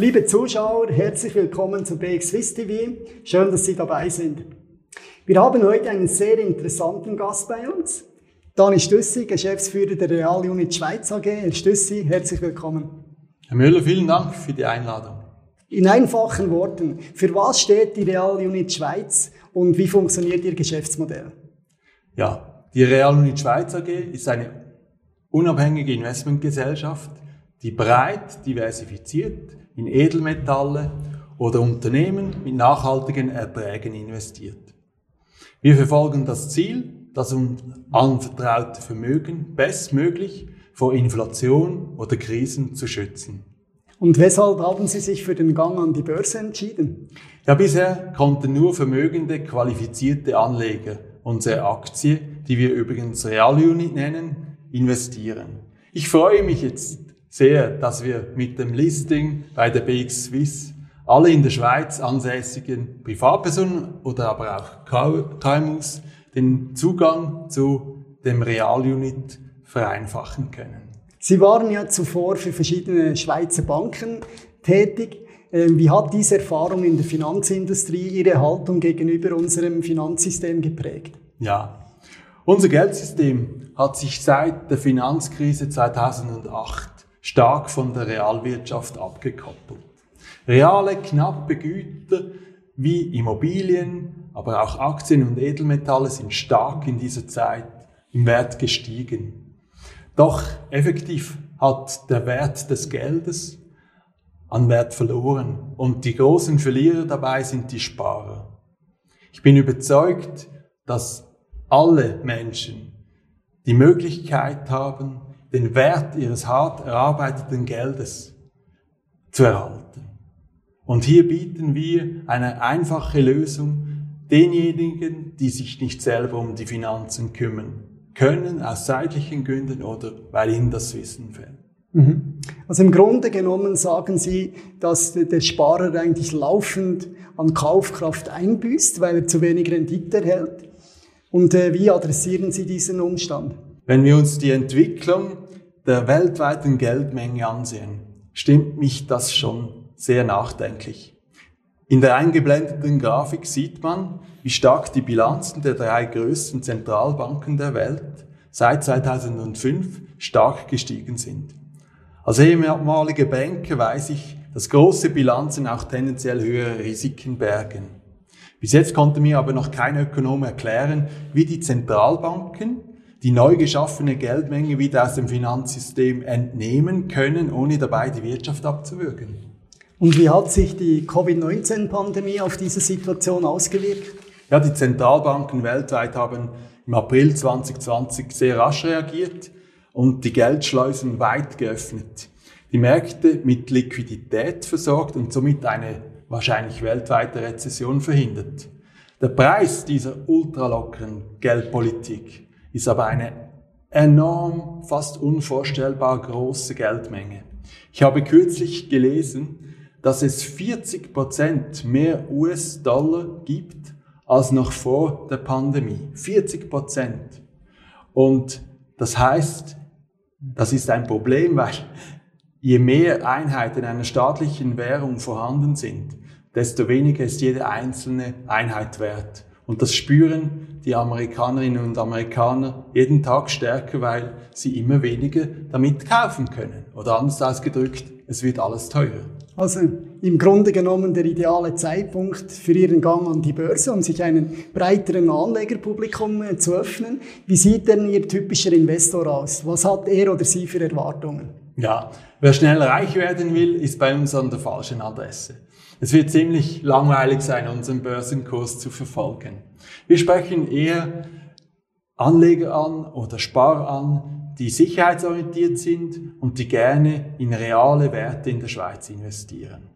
Liebe Zuschauer, herzlich willkommen zu BX Swiss TV. Schön, dass Sie dabei sind. Wir haben heute einen sehr interessanten Gast bei uns. Dani Stüssi, Geschäftsführer der Real Unit Schweiz AG. Herr Stüssi, herzlich willkommen. Herr Müller, vielen Dank für die Einladung. In einfachen Worten, für was steht die Real Unit Schweiz und wie funktioniert Ihr Geschäftsmodell? Ja, die Real Unit Schweiz AG ist eine unabhängige Investmentgesellschaft, die breit diversifiziert in Edelmetalle oder Unternehmen mit nachhaltigen Erträgen investiert. Wir verfolgen das Ziel, das uns anvertraute Vermögen bestmöglich vor Inflation oder Krisen zu schützen. Und weshalb haben Sie sich für den Gang an die Börse entschieden? Ja, bisher konnten nur vermögende, qualifizierte Anleger unsere Aktie, die wir übrigens Real Unit nennen, investieren. Ich freue mich jetzt sehr, dass wir mit dem Listing bei der BX Swiss alle in der Schweiz ansässigen Privatpersonen oder aber auch KMUs den Zugang zu dem Realunit vereinfachen können. Sie waren ja zuvor für verschiedene Schweizer Banken tätig. Ähm, wie hat diese Erfahrung in der Finanzindustrie Ihre Haltung gegenüber unserem Finanzsystem geprägt? Ja, unser Geldsystem hat sich seit der Finanzkrise 2008 stark von der Realwirtschaft abgekoppelt. Reale, knappe Güter wie Immobilien, aber auch Aktien und Edelmetalle sind stark in dieser Zeit im Wert gestiegen. Doch effektiv hat der Wert des Geldes an Wert verloren und die großen Verlierer dabei sind die Sparer. Ich bin überzeugt, dass alle Menschen die Möglichkeit haben, den Wert ihres hart erarbeiteten Geldes zu erhalten. Und hier bieten wir eine einfache Lösung denjenigen, die sich nicht selber um die Finanzen kümmern können, aus zeitlichen Gründen oder weil ihnen das Wissen fehlt. Mhm. Also im Grunde genommen sagen Sie, dass der Sparer eigentlich laufend an Kaufkraft einbüßt, weil er zu wenig Rendite erhält. Und äh, wie adressieren Sie diesen Umstand? Wenn wir uns die Entwicklung der weltweiten Geldmenge ansehen, stimmt mich das schon sehr nachdenklich. In der eingeblendeten Grafik sieht man, wie stark die Bilanzen der drei größten Zentralbanken der Welt seit 2005 stark gestiegen sind. Als ehemaliger Banker weiß ich, dass große Bilanzen auch tendenziell höhere Risiken bergen. Bis jetzt konnte mir aber noch kein Ökonom erklären, wie die Zentralbanken die neu geschaffene Geldmenge wieder aus dem Finanzsystem entnehmen können, ohne dabei die Wirtschaft abzuwürgen. Und wie hat sich die Covid-19-Pandemie auf diese Situation ausgewirkt? Ja, die Zentralbanken weltweit haben im April 2020 sehr rasch reagiert und die Geldschleusen weit geöffnet. Die Märkte mit Liquidität versorgt und somit eine wahrscheinlich weltweite Rezession verhindert. Der Preis dieser ultralockeren Geldpolitik ist aber eine enorm, fast unvorstellbar große Geldmenge. Ich habe kürzlich gelesen, dass es 40 Prozent mehr US-Dollar gibt als noch vor der Pandemie. 40 Prozent. Und das heißt, das ist ein Problem, weil je mehr Einheiten einer staatlichen Währung vorhanden sind, desto weniger ist jede einzelne Einheit wert. Und das spüren die Amerikanerinnen und Amerikaner jeden Tag stärker, weil sie immer weniger damit kaufen können. Oder anders ausgedrückt, es wird alles teurer. Also im Grunde genommen der ideale Zeitpunkt für Ihren Gang an die Börse, um sich einem breiteren Anlegerpublikum äh, zu öffnen. Wie sieht denn Ihr typischer Investor aus? Was hat er oder sie für Erwartungen? Ja, wer schnell reich werden will, ist bei uns an der falschen Adresse. Es wird ziemlich langweilig sein, unseren Börsenkurs zu verfolgen. Wir sprechen eher Anleger an oder Sparer an, die sicherheitsorientiert sind und die gerne in reale Werte in der Schweiz investieren.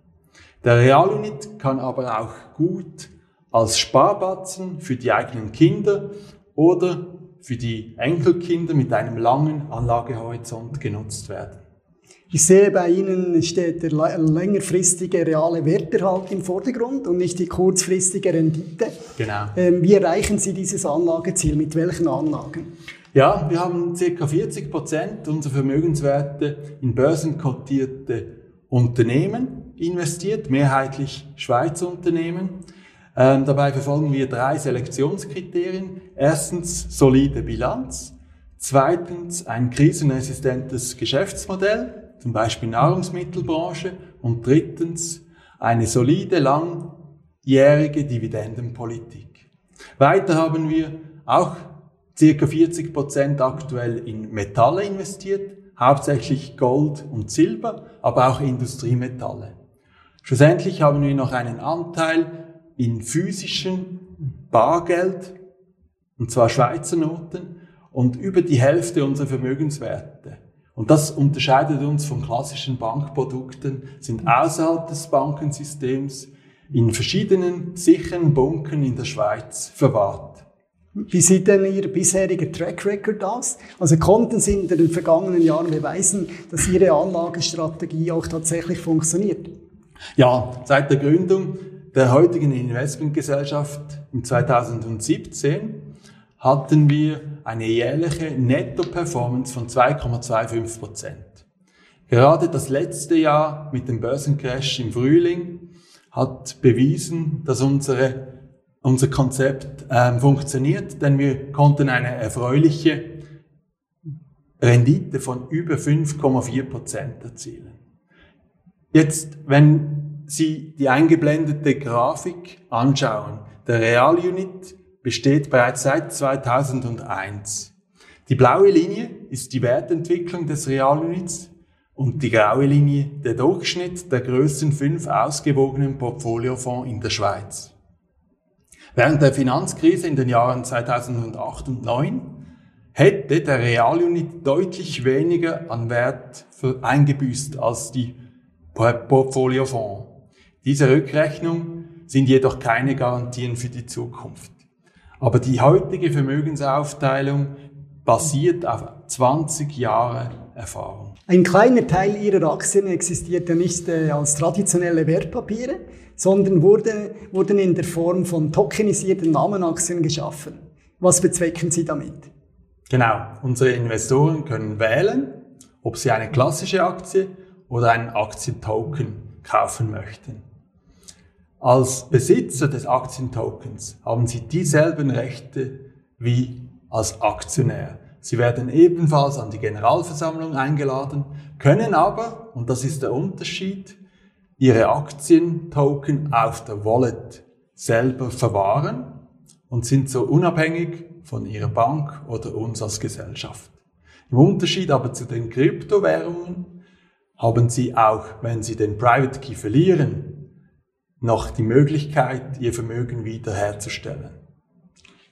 Der Realunit kann aber auch gut als Sparbatzen für die eigenen Kinder oder für die Enkelkinder mit einem langen Anlagehorizont genutzt werden. Ich sehe, bei Ihnen steht der längerfristige reale Werterhalt im Vordergrund und nicht die kurzfristige Rendite. Genau. Ähm, wie erreichen Sie dieses Anlageziel? Mit welchen Anlagen? Ja, wir haben ca. 40 Prozent unserer Vermögenswerte in börsenkotierte Unternehmen investiert, mehrheitlich Schweizer Unternehmen. Ähm, dabei verfolgen wir drei Selektionskriterien. Erstens solide Bilanz. Zweitens ein krisenresistentes Geschäftsmodell, zum Beispiel Nahrungsmittelbranche. Und drittens eine solide, langjährige Dividendenpolitik. Weiter haben wir auch circa 40 Prozent aktuell in Metalle investiert, hauptsächlich Gold und Silber, aber auch Industriemetalle. Schlussendlich haben wir noch einen Anteil in physischen Bargeld, und zwar Schweizer Noten, und über die Hälfte unserer Vermögenswerte. Und das unterscheidet uns von klassischen Bankprodukten, sind außerhalb des Bankensystems in verschiedenen sicheren Bunken in der Schweiz verwahrt. Wie sieht denn Ihr bisheriger Track Record aus? Also konnten Sie in den vergangenen Jahren beweisen, dass Ihre Anlagestrategie auch tatsächlich funktioniert? Ja, seit der Gründung der heutigen Investmentgesellschaft im 2017 hatten wir eine jährliche Netto-Performance von 2,25 Prozent. Gerade das letzte Jahr mit dem Börsencrash im Frühling hat bewiesen, dass unsere, unser Konzept äh, funktioniert, denn wir konnten eine erfreuliche Rendite von über 5,4 Prozent erzielen. Jetzt, wenn Sie die eingeblendete Grafik anschauen, der Realunit besteht bereits seit 2001. Die blaue Linie ist die Wertentwicklung des Realunits und die graue Linie der Durchschnitt der größten fünf ausgewogenen Portfoliofonds in der Schweiz. Während der Finanzkrise in den Jahren 2008 und 2009 hätte der Realunit deutlich weniger an Wert eingebüßt als die Portfoliofonds. Diese Rückrechnung sind jedoch keine Garantien für die Zukunft. Aber die heutige Vermögensaufteilung basiert auf 20 Jahre Erfahrung. Ein kleiner Teil Ihrer Aktien existiert ja nicht äh, als traditionelle Wertpapiere, sondern wurde, wurden in der Form von tokenisierten Namenaktien geschaffen. Was bezwecken Sie damit? Genau, unsere Investoren können wählen, ob sie eine klassische Aktie oder einen Aktientoken kaufen möchten. Als Besitzer des Aktientokens haben Sie dieselben Rechte wie als Aktionär. Sie werden ebenfalls an die Generalversammlung eingeladen, können aber, und das ist der Unterschied, Ihre Aktientoken auf der Wallet selber verwahren und sind so unabhängig von Ihrer Bank oder uns als Gesellschaft. Im Unterschied aber zu den Kryptowährungen haben Sie auch, wenn Sie den Private Key verlieren, noch die Möglichkeit, ihr Vermögen wiederherzustellen.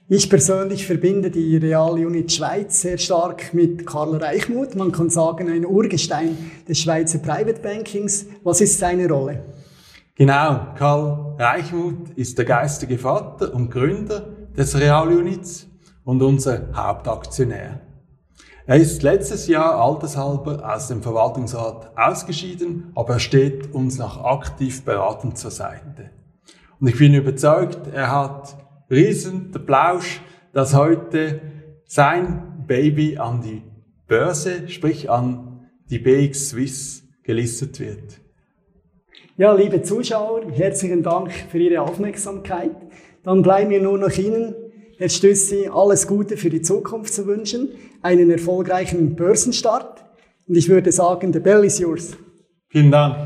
Ich persönlich verbinde die Realunit Schweiz sehr stark mit Karl Reichmuth. Man kann sagen, ein Urgestein des Schweizer Private Bankings. Was ist seine Rolle? Genau, Karl Reichmuth ist der geistige Vater und Gründer des Realunits und unser Hauptaktionär. Er ist letztes Jahr altershalber aus dem Verwaltungsrat ausgeschieden, aber er steht uns noch aktiv beratend zur Seite. Und ich bin überzeugt, er hat riesen der Plausch, dass heute sein Baby an die Börse, sprich an die BX Swiss gelistet wird. Ja, liebe Zuschauer, herzlichen Dank für Ihre Aufmerksamkeit. Dann bleiben mir nur noch Ihnen Herr Stüssi, alles Gute für die Zukunft zu wünschen, einen erfolgreichen Börsenstart und ich würde sagen, the bell is yours. Vielen Dank.